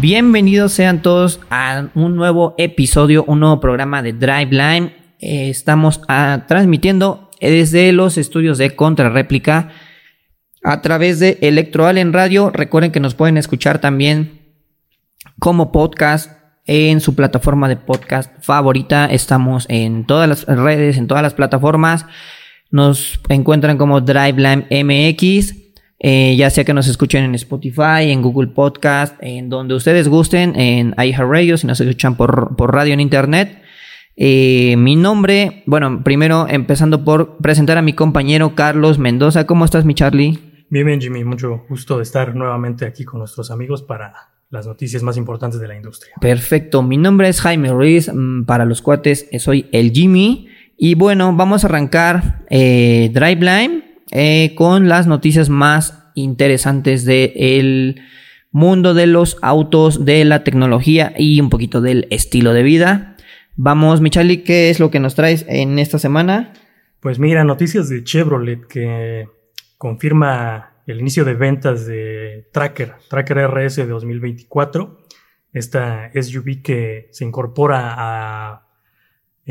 Bienvenidos sean todos a un nuevo episodio, un nuevo programa de Drive Line. Eh, estamos ah, transmitiendo desde los estudios de Contrarréplica a través de Electro en Radio. Recuerden que nos pueden escuchar también como podcast en su plataforma de podcast favorita. Estamos en todas las redes, en todas las plataformas. Nos encuentran como Driveline MX. Eh, ya sea que nos escuchen en Spotify, en Google Podcast, en donde ustedes gusten, en iHeartRadio, si nos escuchan por, por radio en internet. Eh, mi nombre, bueno, primero empezando por presentar a mi compañero Carlos Mendoza. ¿Cómo estás, mi Charlie? Bien, bien, Jimmy. Mucho gusto de estar nuevamente aquí con nuestros amigos para las noticias más importantes de la industria. Perfecto. Mi nombre es Jaime Ruiz. Mm, para los cuates, eh, soy el Jimmy. Y bueno, vamos a arrancar eh, Driveline eh, con las noticias más interesantes del mundo de los autos, de la tecnología y un poquito del estilo de vida. Vamos, Michali, ¿qué es lo que nos traes en esta semana? Pues mira, noticias de Chevrolet que confirma el inicio de ventas de Tracker, Tracker RS de 2024, esta SUV que se incorpora a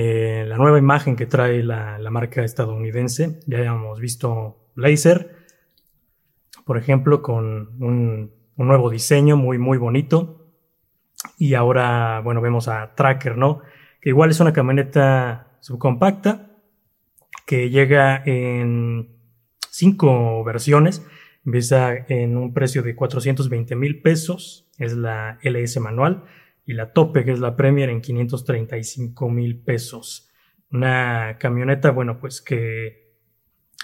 eh, la nueva imagen que trae la, marca estadounidense. Ya habíamos visto Blazer, por ejemplo, con un, nuevo diseño muy, muy bonito. Y ahora, bueno, vemos a Tracker, ¿no? Que igual es una camioneta subcompacta que llega en cinco versiones. Empieza en un precio de 420 mil pesos, es la LS manual, y la tope, que es la Premier, en 535 mil pesos. Una camioneta, bueno, pues que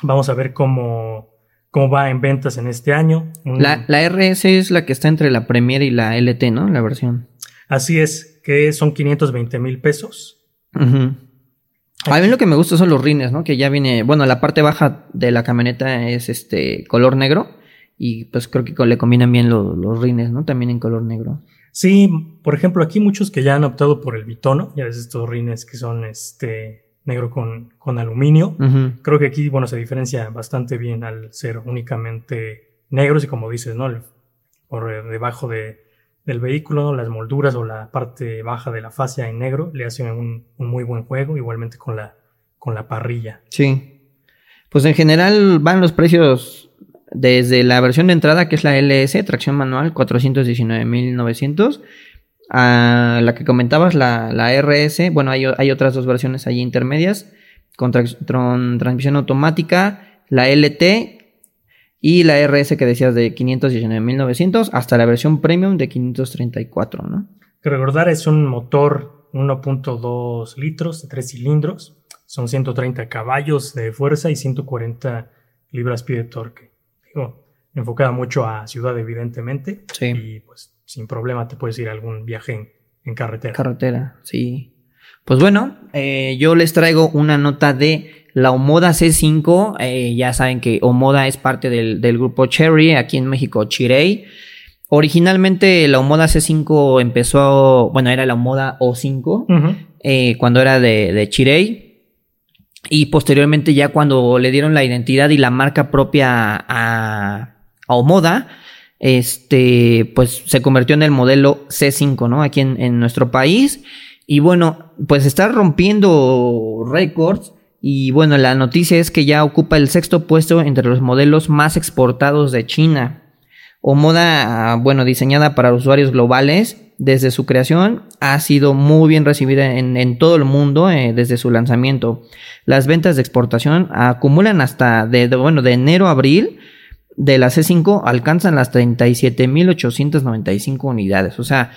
vamos a ver cómo, cómo va en ventas en este año. La, la, RS es la que está entre la Premier y la LT, ¿no? La versión. Así es, que son 520 mil pesos. A mí lo que me gusta son los rines, ¿no? Que ya viene, bueno, la parte baja de la camioneta es este color negro y pues creo que le combinan bien los rines, ¿no? También en color negro. Sí, por ejemplo, aquí muchos que ya han optado por el bitono, ya ves estos rines que son este negro con, con aluminio. Creo que aquí, bueno, se diferencia bastante bien al ser únicamente negros y como dices, ¿no? Por debajo de, del vehículo, las molduras o la parte baja de la fascia en negro le hacen un, muy buen juego, igualmente con la, con la parrilla. Sí. Pues en general van los precios desde la versión de entrada, que es la LS, tracción manual, 419.900, a la que comentabas, la, RS, bueno, hay, otras dos versiones allí intermedias, con transmisión automática, la LT y la RS que decías de 519.900 hasta la versión premium de 534, ¿no? Que recordar es un motor 1.2 litros de 3 cilindros, son 130 caballos de fuerza y 140 libras-pie de torque. Digo, enfocada mucho a ciudad evidentemente sí. y pues sin problema te puedes ir a algún viaje en, carretera. Carretera, sí. Pues bueno, eh, yo les traigo una nota de la Omoda C5, eh, ya saben que Omoda es parte del, grupo Cherry, aquí en México Chirei. Originalmente la Omoda C5 empezó, bueno, era la Omoda O5, eh, cuando era de, de Chirei. Y posteriormente ya cuando le dieron la identidad y la marca propia a, a Omoda, este, pues se convirtió en el modelo C5, ¿no? Aquí en, en nuestro país. Y bueno, pues está rompiendo récords y bueno, la noticia es que ya ocupa el sexto puesto entre los modelos más exportados de China. O moda, bueno, diseñada para usuarios globales, desde su creación ha sido muy bien recibida en, todo el mundo eh, desde su lanzamiento. Las ventas de exportación acumulan hasta de, bueno, de enero a abril de la C5 alcanzan las 37.895 unidades. O sea,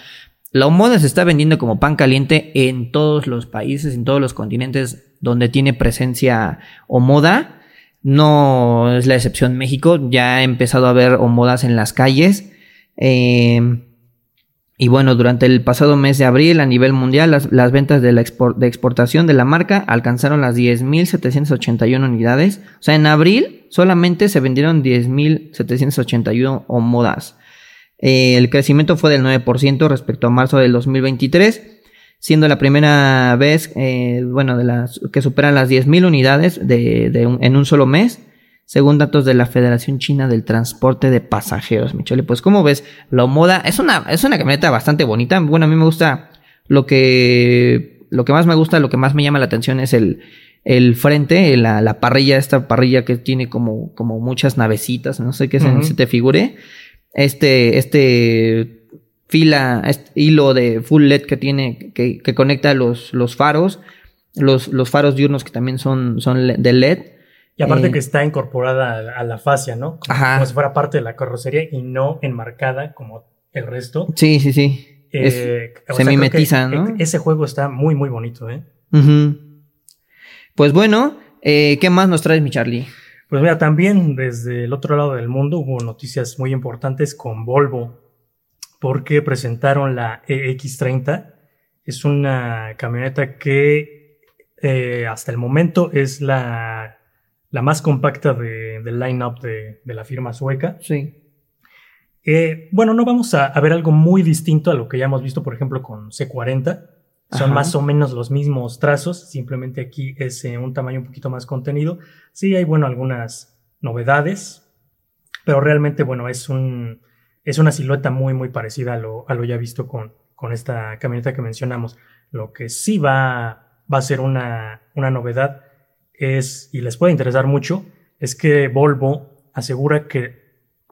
la moda se está vendiendo como pan caliente en todos los países, en todos los continentes donde tiene presencia o moda. No es la excepción México, ya ha empezado a ver modas en las calles. Eh, y bueno, durante el pasado mes de abril a nivel mundial las, ventas de, la de exportación de la marca alcanzaron las 10.781 unidades. O sea, en abril solamente se vendieron 10.781 modas. Eh, el crecimiento fue del 9% respecto a marzo del 2023 siendo la primera vez, eh, bueno, de las que superan las 10.000 unidades de, en un solo mes, según datos de la Federación China del Transporte de Pasajeros, Michele. Pues como ves, la Omoda es una, es una camioneta bastante bonita. Bueno, a mí me gusta lo que, lo que más me gusta, lo que más me llama la atención es el, el frente, la, la parrilla, esta parrilla que tiene como, como muchas navecitas, no sé qué se, te figure. Este, este fila, este hilo de full LED que tiene, que, que conecta los, los faros, los, los faros diurnos que también son, son de LED. Y aparte eh, que está incorporada a, la fascia, ¿no? Como, si fuera parte de la carrocería y no enmarcada como el resto. Sí, sí, sí. Eh, se mimetiza, ¿no? Ese juego está muy, muy bonito, ¿eh? Pues bueno, eh, ¿qué más nos traes, mi Charlie? Pues mira, también desde el otro lado del mundo hubo noticias muy importantes con Volvo, porque presentaron la EX30. Es una camioneta que eh, hasta el momento es la, la más compacta de, del line-up de, de, la firma sueca. Sí. Eh, bueno, no vamos a, ver algo muy distinto a lo que ya hemos visto, por ejemplo, con C40. Son más o menos los mismos trazos, simplemente aquí es eh, un tamaño un poquito más contenido. Sí, hay, bueno, algunas novedades, pero realmente, bueno, es, un, es una silueta muy, muy parecida a lo, a lo ya visto con, con esta camioneta que mencionamos. Lo que sí va, va a ser una, una novedad es, y les puede interesar mucho, es que Volvo asegura que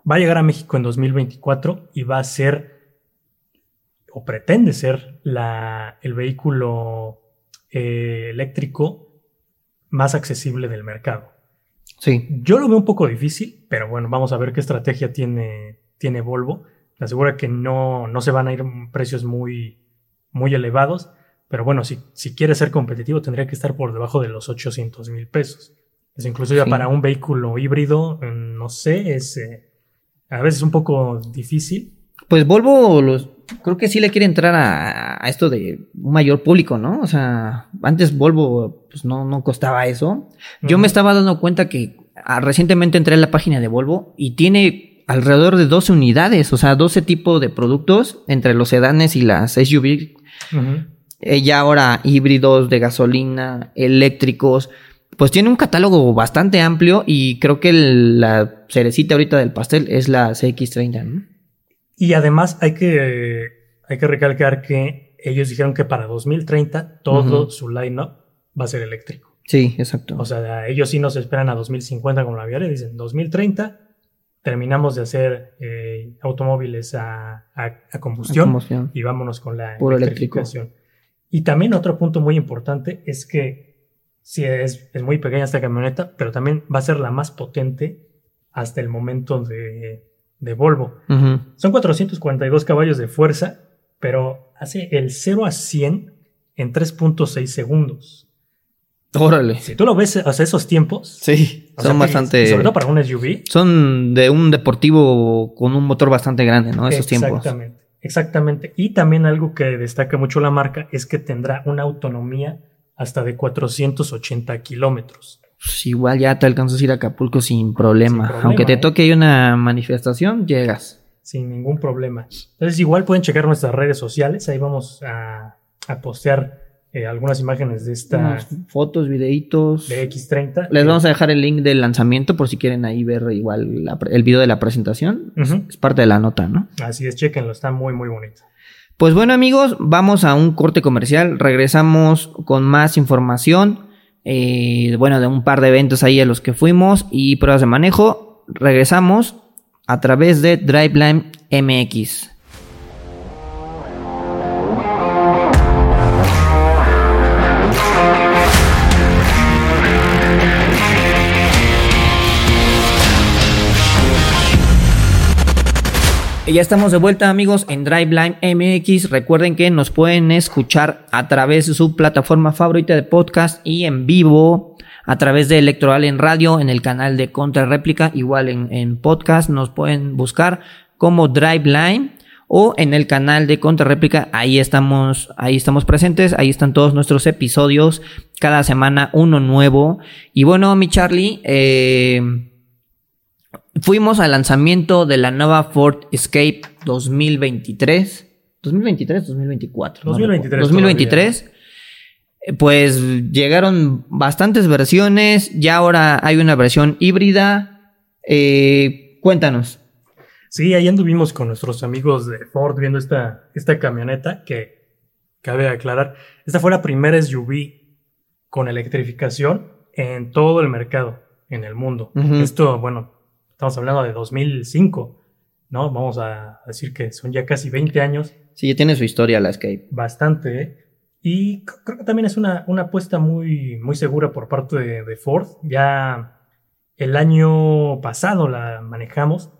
va a llegar a México en 2024 y va a ser, o pretende ser, la, el vehículo eh, eléctrico más accesible del mercado. Sí. Yo lo veo un poco difícil, pero bueno, vamos a ver qué estrategia tiene, tiene Volvo. Me asegura que no, no se van a ir precios muy, muy elevados, pero bueno, si, si quiere ser competitivo tendría que estar por debajo de los 800 mil pesos. Es incluso ya para un vehículo híbrido, mm, no sé, es, eh, a veces un poco difícil. Pues Volvo los, creo que sí le quiere entrar a, esto de un mayor público, ¿no? O sea, antes Volvo pues no, no costaba eso. Yo me estaba dando cuenta que ah, recientemente entré en la página de Volvo y tiene alrededor de 12 unidades, o sea, 12 tipos de productos entre los sedanes y las SUV. Eh, ya ahora híbridos de gasolina, eléctricos pues tiene un catálogo bastante amplio y creo que la cerecita ahorita del pastel es la CX30, ¿no? Y además hay que, hay que recalcar que ellos dijeron que para 2030 todo su line-up va a ser eléctrico. Sí, exacto. O sea, ellos sí nos esperan a 2050 como la Viale, dicen 2030 terminamos de hacer eh, automóviles a, combustión, y vámonos con la electrificación. Y también otro punto muy importante es que sí es, es, muy pequeña esta camioneta, pero también va a ser la más potente hasta el momento de, de Volvo. Son 442 caballos de fuerza, pero hace el 0 a 100 en 3.6 segundos. Órale. Si tú lo ves a esos tiempos. Sí, son bastante. Sobre todo para un SUV. Son de un deportivo con un motor bastante grande, ¿no? Esos tiempos. Exactamente. Exactamente. Y también algo que destaca mucho la marca es que tendrá una autonomía hasta de 480 kilómetros. Pues igual ya te alcanzas a ir a Acapulco sin problema. Aunque te ¿eh? toque una manifestación, llegas. Sin ningún problema. Entonces, igual pueden checar nuestras redes sociales. Ahí vamos a, postear eh, algunas imágenes de esta. fotos, videitos. De X30. Les vamos a dejar el link del lanzamiento por si quieren ahí ver igual el video de la presentación. Es parte de la nota, ¿no? Así es, chequenlo. Está muy, muy bonito. Pues bueno amigos, vamos a un corte comercial, regresamos con más información, eh, bueno, de un par de eventos ahí a los que fuimos y pruebas de manejo, regresamos a través de Driveline MX. Ya estamos de vuelta amigos en Driveline MX. Recuerden que nos pueden escuchar a través de su plataforma favorita de podcast y en vivo a través de Electoral en radio en el canal de Contra Réplica. Igual en, podcast nos pueden buscar como Driveline o en el canal de Contra Réplica. Ahí estamos, ahí estamos presentes. Ahí están todos nuestros episodios. Cada semana uno nuevo. Y bueno, mi Charlie, eh, Fuimos al lanzamiento de la nueva Ford Escape 2023. 2023, 2024. 2023. 2023. Pues llegaron bastantes versiones. Ya ahora hay una versión híbrida. Eh, cuéntanos. Sí, ahí anduvimos con nuestros amigos de Ford viendo esta, esta camioneta que cabe aclarar. Esta fue la primera SUV con electrificación en todo el mercado, en el mundo. Esto, bueno, estamos hablando de 2005, ¿no? Vamos a decir que son ya casi 20 años. Sí, ya tiene su historia la Escape. Bastante, ¿eh? Y creo que también es una, una apuesta muy, muy segura por parte de, Ford. Ya el año pasado la manejamos.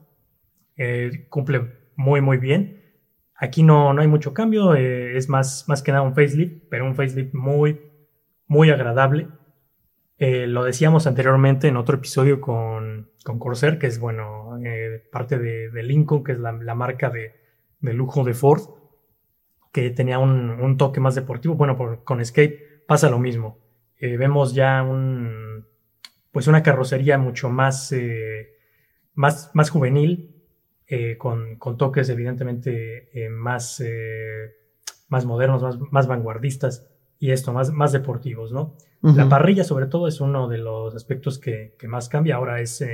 Eh, cumple muy, muy bien. Aquí no, no hay mucho cambio. Eh, es más, más que nada un facelift, pero un facelift muy, muy agradable. Eh, lo decíamos anteriormente en otro episodio con, con Corsair, que es, bueno, parte de, Lincoln, que es la, marca de, de lujo de Ford que tenía un, toque más deportivo. Bueno, con Escape pasa lo mismo. Eh, vemos ya un, pues una carrocería mucho más, eh, más, más juvenil, eh, con, toques evidentemente más, más modernos, más, más, vanguardistas y esto, más, más deportivos, ¿no? La parrilla sobre todo es uno de los aspectos que, que más cambia. Ahora es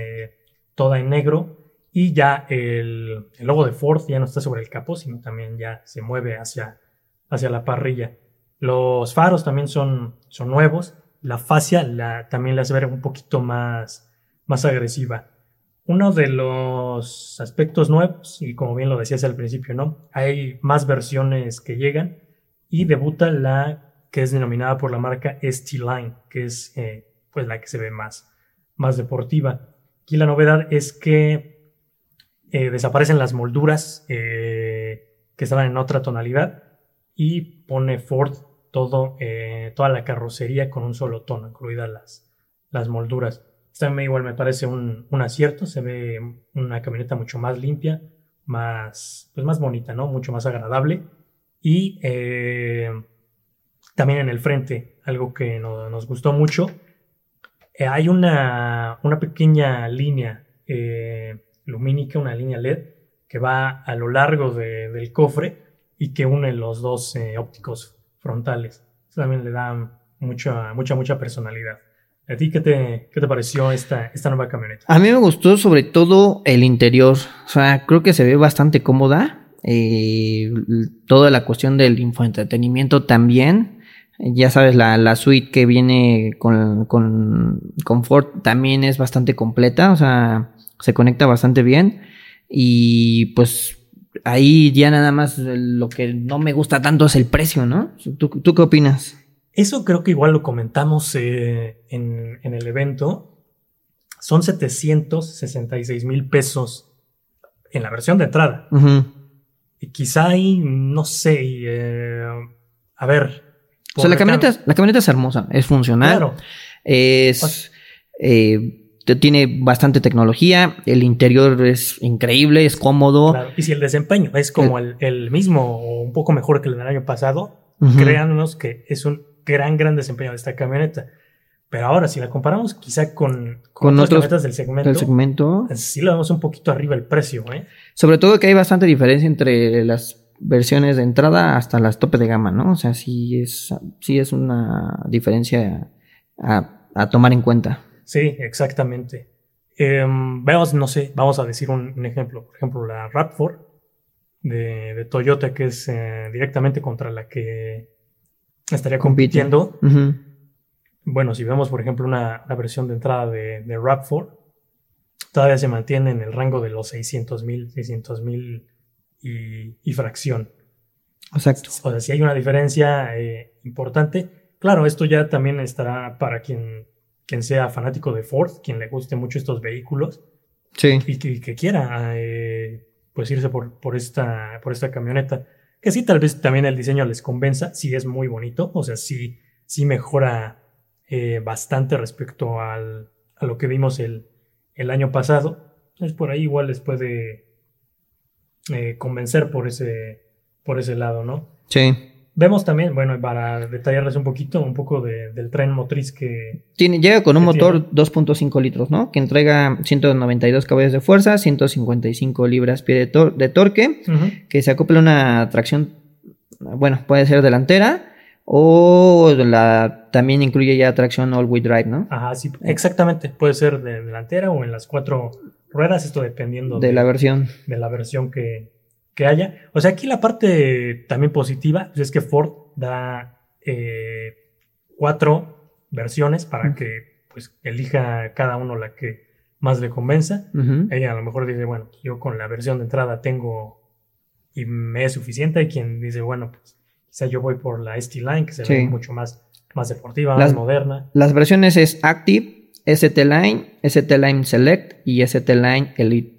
toda en negro y ya el, logo de Ford ya no está sobre el capó, sino también ya se mueve hacia, hacia la parrilla. Los faros también son, son nuevos. La fascia la, también la hace ver un poquito más, más agresiva. Uno de los aspectos nuevos, y como bien lo decías al principio, ¿no? Hay más versiones que llegan y debuta la que es denominada por la marca ST-Line, que es eh, pues la que se ve más, más deportiva. Aquí la novedad es que eh, desaparecen las molduras eh, que estaban en otra tonalidad y pone Ford todo, toda la carrocería con un solo tono, incluidas las, las molduras. Esta igual me parece un, acierto, se ve una camioneta mucho más limpia, más, pues más bonita, ¿no? Mucho más agradable. Y también en el frente, algo que nos gustó mucho, hay una, una pequeña línea lumínica, una línea LED que va a lo largo del cofre y que une los dos eh, ópticos frontales. Eso también le da mucha, mucha, mucha personalidad. ¿A ti qué te, qué te pareció esta, esta nueva camioneta? A mí me gustó sobre todo el interior. O sea, creo que se ve bastante cómoda. Eh, toda la cuestión del infoentretenimiento también. Ya sabes, la, la suite que viene con, con, con Ford también es bastante completa. O sea, se conecta bastante bien. Y pues ahí ya nada más lo que no me gusta tanto es el precio, ¿no? ¿Tú, qué opinas? Eso creo que igual lo comentamos eh, en, el evento. Son 766 mil pesos en la versión de entrada. Y quizá ahí, no sé, eh, a ver. O sea, la camioneta, la camioneta es hermosa, es funcional. Claro. Es. Pues eh, tiene bastante tecnología, el interior es increíble, es cómodo. Y si el desempeño es como el, mismo o un poco mejor que el del año pasado, créanos que es un gran, gran desempeño de esta camioneta. Pero ahora, si la comparamos quizá con, con, otras camionetas del segmento, segmento, sí le damos un poquito arriba el precio. ¿eh? Sobre todo que hay bastante diferencia entre las versiones de entrada hasta las tope de gama, ¿no? O sea, sí es, sí es una diferencia a tomar en cuenta. Sí, exactamente. Veamos, no sé, vamos a decir un, ejemplo. Por ejemplo, la RAV4 de, Toyota, que es eh, directamente contra la que estaría compitiendo. Bueno, si vemos, por ejemplo, una, versión de entrada de, de RAV4, todavía se mantiene en el rango de los 600 mil, 600 mil y, fracción. Exacto. O sea, si hay una diferencia eh, importante. Claro, esto ya también estará para quien quien sea fanático de Ford, quien le guste mucho estos vehículos. Sí. Y que, quiera eh, pues irse por, por, esta, por esta camioneta. Que sí, tal vez también el diseño les convenza, sí es muy bonito, o sea, sí, sí mejora eh, bastante respecto al, a lo que vimos el, el año pasado. Entonces por ahí igual les puede eh, convencer por ese, por ese lado, ¿no? Sí. Vemos también, bueno, para detallarles un poquito, un poco del tren motriz que... Tiene, llega con un motor 2.5 litros, ¿no? Que entrega 192 caballos de fuerza, 155 libras pie de, de torque, que se acopla una tracción, bueno, puede ser delantera o la, también incluye ya tracción all-wheel drive, ¿no? Ajá, sí, exactamente. Puede ser de delantera o en las cuatro ruedas, esto dependiendo de, la versión. De la versión que, que, haya. O sea, aquí la parte también positiva pues, es que Ford da eh, cuatro versiones para que pues elija cada uno la que más le convenza. Ella a lo mejor dice, bueno, yo con la versión de entrada tengo y me es suficiente. Hay quien dice, bueno, pues quizá yo voy por la ST Line, que se ve mucho más, más deportiva, más moderna. Las versiones es Active, ST Line, ST Line Select y ST Line Elite.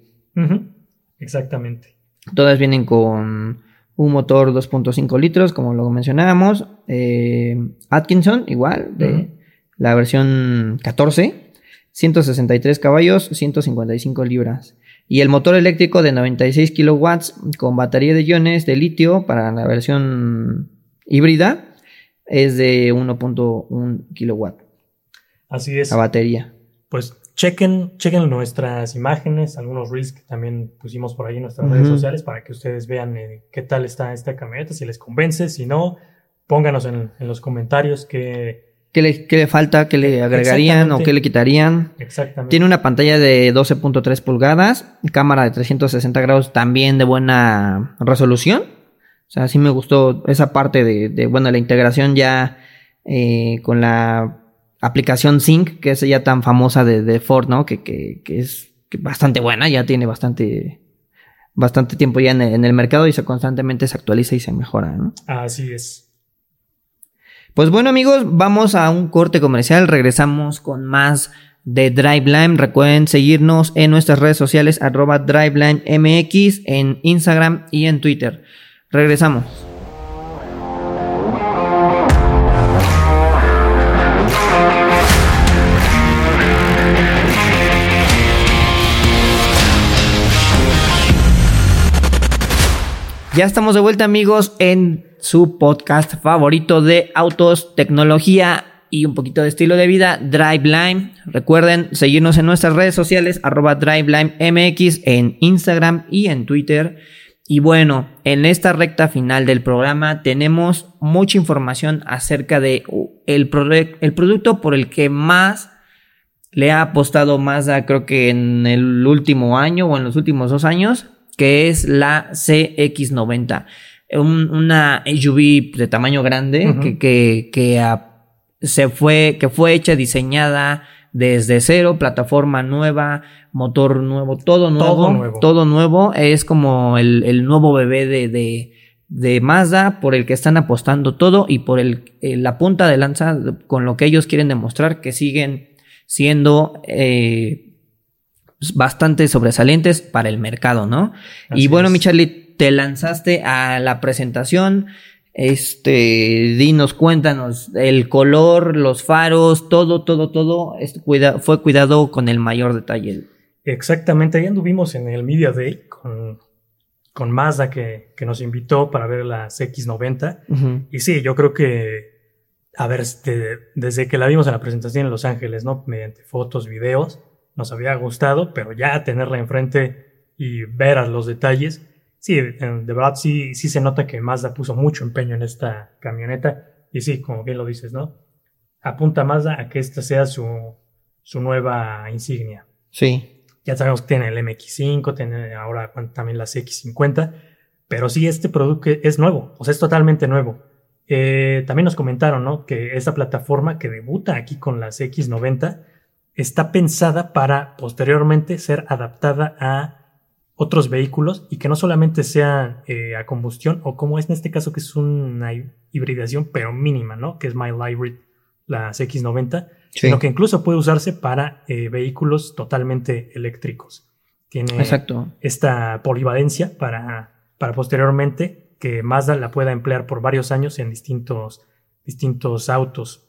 Exactamente. Todas vienen con un motor 2.5 litros, como lo mencionábamos. Eh, Atkinson, igual, de la versión 14. 163 caballos, 155 libras. Y el motor eléctrico de 96 kilowatts con batería de iones de litio para la versión híbrida es de 1.1 kilowatt. Así es. La batería. Pues chequen, chequen nuestras imágenes, algunos reels que también pusimos por ahí en nuestras redes sociales para que ustedes vean eh, qué tal está esta camioneta, si les convence, si no, pónganos en, en los comentarios ¿Qué le, le falta? ¿Qué le agregarían o qué le quitarían? Exactamente. Tiene una pantalla de 12.3 pulgadas, cámara de 360 grados también de buena resolución. O sea, sí me gustó esa parte de, bueno, la integración ya eh, con la aplicación Sync, que es ya tan famosa de, Ford, ¿no? Que, que, que es bastante buena, ya tiene bastante bastante tiempo ya en el, en el mercado y se constantemente se actualiza y se mejora, ¿no? Así es. Pues bueno amigos, vamos a un corte comercial, regresamos con más de DriveLine. Recuerden seguirnos en nuestras redes sociales arroba DriveLineMX en Instagram y en Twitter. Regresamos. Ya estamos de vuelta amigos en su podcast favorito de autos, tecnología y un poquito de estilo de vida, DriveLine. Recuerden seguirnos en nuestras redes sociales, arroba DriveLineMX en Instagram y en Twitter. Y bueno, en esta recta final del programa tenemos mucha información acerca de el, el producto por el que más le ha apostado Mazda, creo que en el último año o en los últimos dos años, que es la CX90. una SUV de tamaño grande que, que, se fue, que fue hecha, diseñada desde cero, plataforma nueva, motor nuevo, todo nuevo. Todo nuevo. Es como el, nuevo bebé de, de, Mazda por el que están apostando todo y por el, la punta de lanza con lo que ellos quieren demostrar que siguen siendo eh, bastante sobresalientes para el mercado, ¿no? y bueno, mi Charlie, te lanzaste a la presentación. Este, dinos, cuéntanos, el color, los faros, todo, todo, todo fue cuidado con el mayor detalle. Exactamente, ahí anduvimos en el Media Day con, con Mazda que, que nos invitó para ver las X90. Y sí, yo creo que, a ver, este, desde que la vimos en la presentación en Los Ángeles, ¿no? Mediante fotos, videos, nos había gustado, pero ya tenerla enfrente y ver a los detalles, sí, de verdad sí, sí se nota que Mazda puso mucho empeño en esta camioneta y sí, como bien lo dices, ¿no? Apunta Mazda a que esta sea su, su nueva insignia. Sí. Ya sabemos que tiene el MX5, tiene ahora también las X50, pero sí, este producto es nuevo, o sea, es totalmente nuevo. Eh, también nos comentaron, ¿no? Que esta plataforma que debuta aquí con las X90 está pensada para posteriormente ser adaptada a otros vehículos y que no solamente sea eh, a combustión o como es en este caso que es una hibridación pero mínima, ¿no? Que es My Hybrid, las X90, sino que incluso puede usarse para eh, vehículos totalmente eléctricos. Tiene Exacto. esta polivalencia para, para posteriormente que Mazda la pueda emplear por varios años en distintos, distintos autos.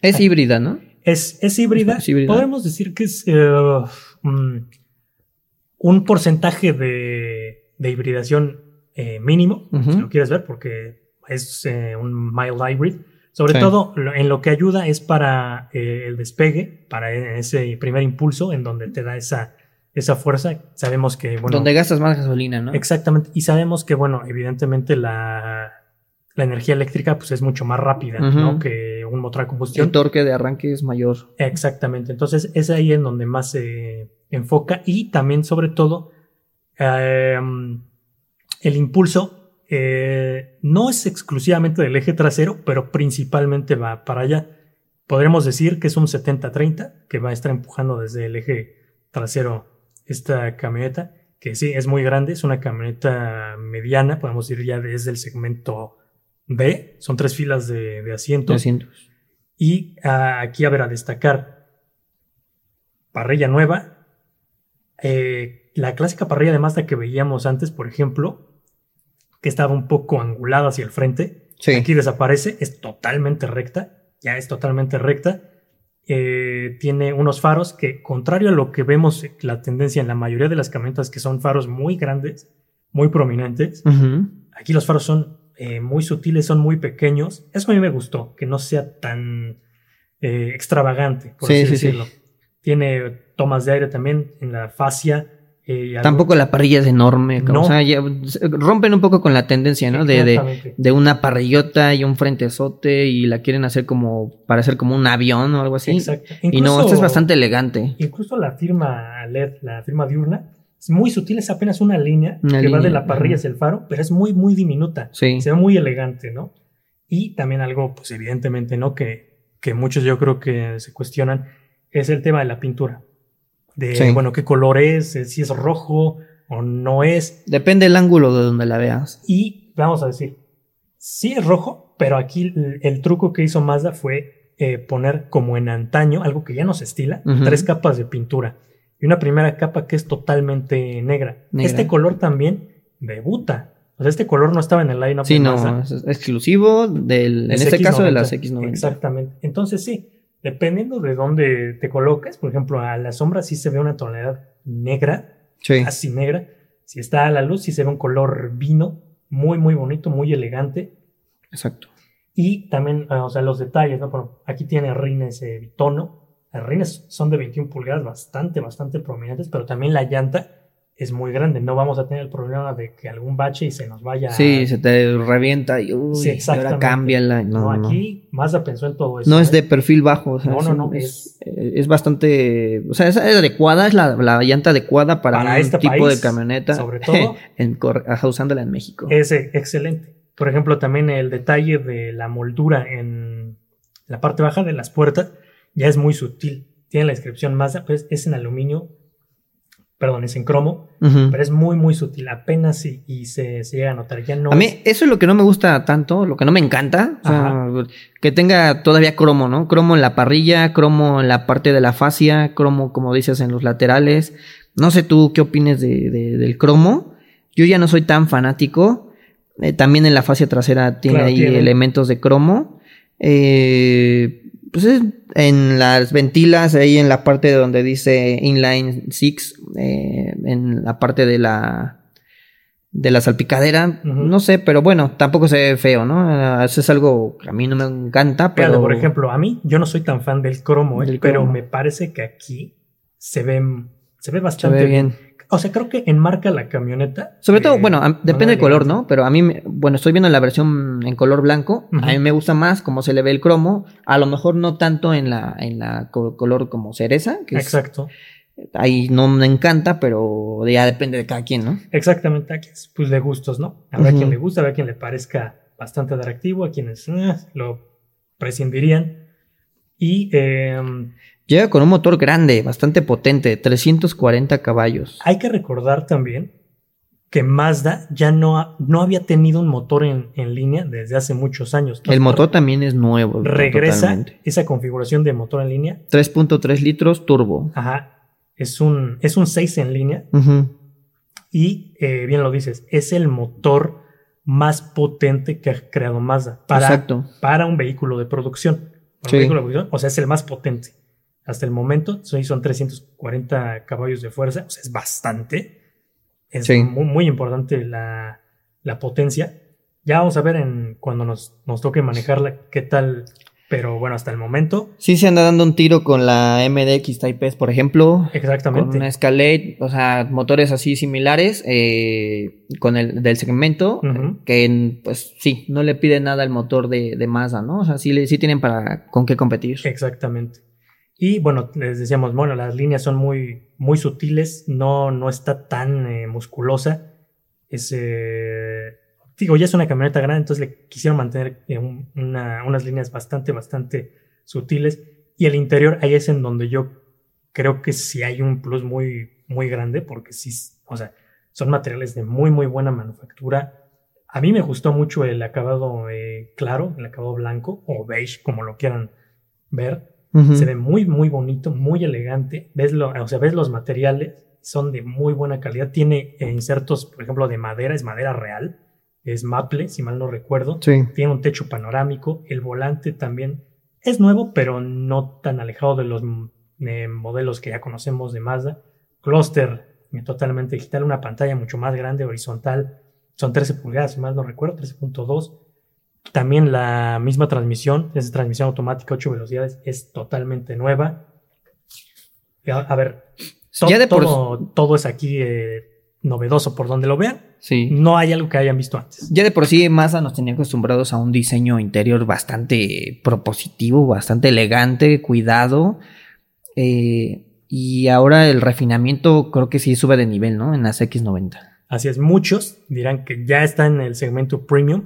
Es híbrida, ¿no? Es, híbrida. Podemos decir que es eh, un porcentaje de, hibridación eh, mínimo, si lo quieres ver, porque es eh, un mild hybrid. Sobre todo en lo que ayuda es para el despegue, para ese primer impulso en donde te da esa, esa fuerza. Sabemos que, bueno. Donde gastas más gasolina, ¿no? Exactamente. Y sabemos que, bueno, evidentemente la, la energía eléctrica pues es mucho más rápida, ¿no? Que un motor a combustión. El torque de arranque es mayor. Exactamente. Entonces es ahí en donde más se enfoca y también sobre todo eh, el impulso eh, no es exclusivamente del eje trasero, pero principalmente va para allá. Podremos decir que es un 70-30 que va a estar empujando desde el eje trasero esta camioneta, que sí, es muy grande, es una camioneta mediana, podemos decir ya desde el segmento B, son tres filas de, asientos. asientos. Y ah, aquí a ver, a destacar, parrilla nueva, eh, la clásica parrilla de Mazda que veíamos antes, por ejemplo, que estaba un poco angulada hacia el frente, aquí desaparece, es totalmente recta, ya es totalmente recta. Eh, tiene unos faros que, contrario a lo que vemos la tendencia en la mayoría de las camionetas, que son faros muy grandes, muy prominentes, aquí los faros son eh, muy sutiles, son muy pequeños. Eso a mí me gustó, que no sea tan eh, extravagante, por así decirlo. Tiene tomas de aire también en la fascia eh, Tampoco la parrilla es enorme. O sea, rompen un poco con la tendencia, ¿no? De, de, una parrillota y un frentezote y la quieren hacer como para hacer como un avión o algo así. Exacto. y no, esto es bastante elegante. Incluso la firma LED, la firma diurna, es muy sutil, es apenas una línea que va de la parrilla hacia el faro, pero es muy, muy diminuta. Sí. Se ve muy elegante, ¿no? Y también algo, pues evidentemente, ¿no? Que, que muchos yo creo que se cuestionan, es el tema de la pintura de, bueno, qué color es, eh, si es rojo o no es. Depende del ángulo de donde la veas. Y vamos a decir, sí es rojo, pero aquí el, truco que hizo Mazda fue eh, poner como en antaño, algo que ya no se estila, tres capas de pintura. Y una primera capa que es totalmente negra. Este color también debuta. O sea, este color no estaba en el line-up. Sí, no, es exclusivo del, en este caso de las X90. Exactamente. Entonces sí, dependiendo de dónde te coloques, por ejemplo, a la sombra sí se ve una tonalidad negra, casi negra. Si está a la luz, sí se ve un color vino, muy, muy bonito, muy elegante. Exacto. Y también, ah, o sea, los detalles, ¿no? Bueno, aquí tiene rines de bitono. Las rines son de 21 pulgadas, bastante, bastante prominentes, pero también la llanta es muy grande. No vamos a tener el problema de que algún bache y se nos vaya. Sí, se te revienta y uy, ahora cambia la. No, aquí Mazda pensó en todo eso. No es ¿eh? de perfil bajo. O sea, no, no, no. Es, es, bastante. O sea, es adecuada, es la, la llanta adecuada para, para este tipo de camioneta. Sobre todo. en, usándola en México. Es excelente. Por ejemplo, también el detalle de la moldura en la parte baja de las puertas ya es muy sutil. Tiene la inscripción Mazda, pues es en aluminio perdón, es en cromo, pero es muy, muy sutil, apenas y, se, llega a notar. Ya no a mí, eso es lo que no me gusta tanto, lo que no me encanta, que tenga todavía cromo, ¿no? Cromo en la parrilla, cromo en la parte de la fascia, cromo, como dices, en los laterales. No sé tú qué opines de, del cromo. Yo ya no soy tan fanático. Eh, también en la fascia trasera tiene ahí elementos de cromo. Eh, pues en las ventilas, ahí en la parte donde dice inline 6, eh, en la parte de la de la salpicadera, no sé, pero bueno, tampoco se ve feo, ¿no? Es algo que a mí no me encanta, pero... por ejemplo, a mí, yo no soy tan fan del cromo, ¿eh? pero me parece que aquí se ve, se ve bastante bien. O sea, creo que enmarca la camioneta. Sobre todo, bueno, depende del color, ¿no? Pero a mí, bueno, estoy viendo la versión en color blanco. A mí me gusta más cómo se le ve el cromo. A lo mejor no tanto en la, en la color como cereza. Que Exacto. ahí no me encanta, pero ya depende de cada quien, ¿no? Exactamente, aquí es pues de gustos, ¿no? Habrá quien le gusta, habrá quien le parezca bastante atractivo, a quienes eh, lo prescindirían. Y eh, Llega con un motor grande, bastante potente, 340 caballos. Hay que recordar también que Mazda ya no, no había tenido un motor en, línea desde hace muchos años. el motor también es nuevo. Regresa esa configuración de motor en línea. 3.3 litros turbo. Ajá. Es un, es un 6 en línea. Y eh, bien lo dices, es el motor más potente que ha creado Mazda para, para un vehículo de producción. o sea, es el más potente hasta el momento. Son 340 caballos de fuerza, o sea, es bastante. Es muy, importante la, potencia. Ya vamos a ver en, cuando nos, nos toque manejarla qué tal Pero bueno, hasta el momento. Sí se anda dando un tiro con la MDX Type S, por ejemplo. Exactamente. Con una Escalade, o sea, motores así similares eh, con el del segmento, que pues sí, no le pide nada al motor de, de Mazda, ¿no? O sea, sí, sí tienen para con qué competir. Exactamente. Y bueno, les decíamos, bueno, las líneas son muy, muy sutiles, no, no está tan eh, musculosa. Es, eh, digo, ya es una camioneta grande, entonces le quisieron mantener eh, un- una- unas líneas bastante, bastante sutiles. Y el interior, ahí es en donde yo creo que sí hay un plus muy, muy grande, porque sí, o sea, son materiales de muy, muy buena manufactura. A mí me gustó mucho el acabado eh, claro, el acabado blanco o beige, como lo quieran ver. Se ve muy, muy bonito, muy elegante. Ves, lo, o sea, ves los materiales, son de muy buena calidad. Tiene eh, insertos, por ejemplo, de madera, es madera real, es maple, si mal no recuerdo. Sí. Tiene un techo panorámico. El volante también es nuevo, pero no tan alejado de los mm, eh, modelos que ya conocemos de Mazda. Cluster eh, totalmente digital, una pantalla mucho más grande, horizontal. Son 13 pulgadas, si mal no recuerdo, 13.2. También la misma transmisión, es transmisión automática 8 velocidades, es totalmente nueva. A, a ver, to- Ya de por- todo, todo es aquí eh, novedoso por donde lo vean. Sí. No hay algo que hayan visto antes. Ya de por sí Mazda nos tenía acostumbrados a un diseño interior bastante propositivo, bastante elegante, cuidado. eh, y ahora el refinamiento creo que sí sube de nivel, ¿no? En las X90. Así es, muchos dirán que ya está en el segmento premium.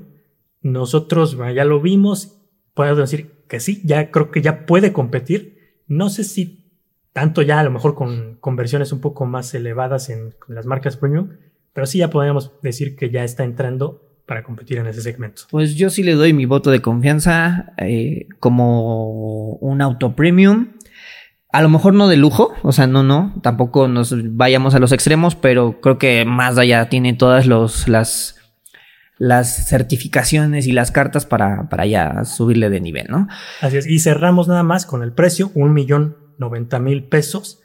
Nosotros ya lo vimos, puedo decir que sí, ya creo que ya puede competir. No sé si tanto ya a lo mejor con, con versiones un poco más elevadas en, en las marcas premium, pero sí ya podríamos decir que ya está entrando para competir en ese segmento. Pues yo sí le doy mi voto de confianza eh, como un auto premium. A lo mejor no de lujo, o sea, no, no, tampoco nos vayamos a los extremos, pero creo que Mazda ya tiene todas los, las, las certificaciones y las cartas para, para ya subirle de nivel, ¿no? Así es, y cerramos nada más con el precio, un millón noventa mil pesos.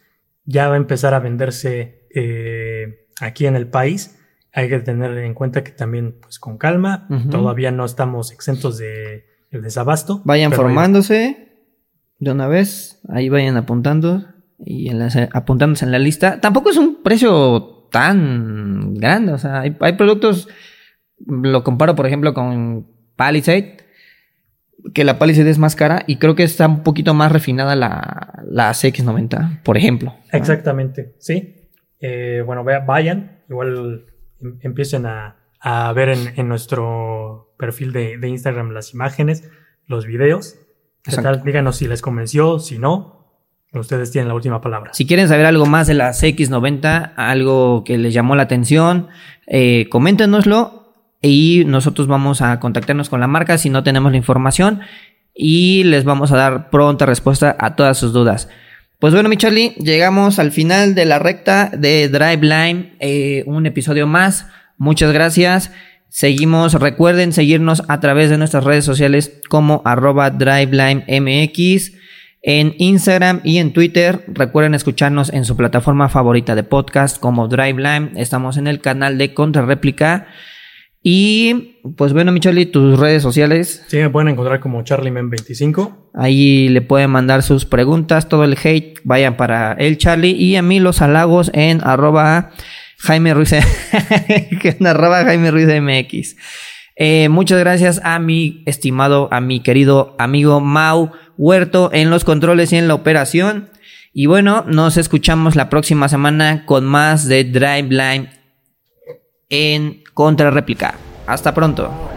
Ya va a empezar a venderse eh, aquí en el país. Hay que tener en cuenta que también, pues con calma, todavía no estamos exentos de el desabasto. Vayan formándose de una vez, ahí vayan apuntando y en las- apuntándose en la lista. Tampoco es un precio tan grande, o sea, hay, hay productos, lo comparo por ejemplo con Palisade, que la Palisade es más cara y creo que está un poquito más refinada la, la CX90, por ejemplo. Exactamente, sí. Eh, bueno, vayan, igual em- empiecen a, a ver en, en nuestro perfil de, de Instagram las imágenes, los videos. ¿Qué Exacto. tal? Díganos si les convenció, si no, ustedes tienen la última palabra. Si quieren saber algo más de la CX90, algo que les llamó la atención, eh, coméntenoslo y nosotros vamos a contactarnos con la marca si no tenemos la información y les vamos a dar pronta respuesta a todas sus dudas. Pues bueno, mi Charlie, llegamos al final de la recta de Driveline, eh, un episodio más. Muchas gracias. Seguimos, recuerden seguirnos a través de nuestras redes sociales como arroba DrivelineMX en Instagram y en Twitter. Recuerden escucharnos en su plataforma favorita de podcast como Driveline. Estamos en el canal de Contrarréplica. Y pues bueno, mi Charlie, tus redes sociales. Sí, me pueden encontrar como CharlieMen25. Ahí le pueden mandar sus preguntas, todo el hate, vayan para el Charlie y a mí los halagos en arroba Jaime Ruiz, en arroba Jaime Ruiz MX. Eh, muchas gracias a mi estimado, a mi querido amigo Mau Huerto en los controles y en la operación. Y bueno, nos escuchamos la próxima semana con más de Driveline en contrarréplica. Hasta pronto.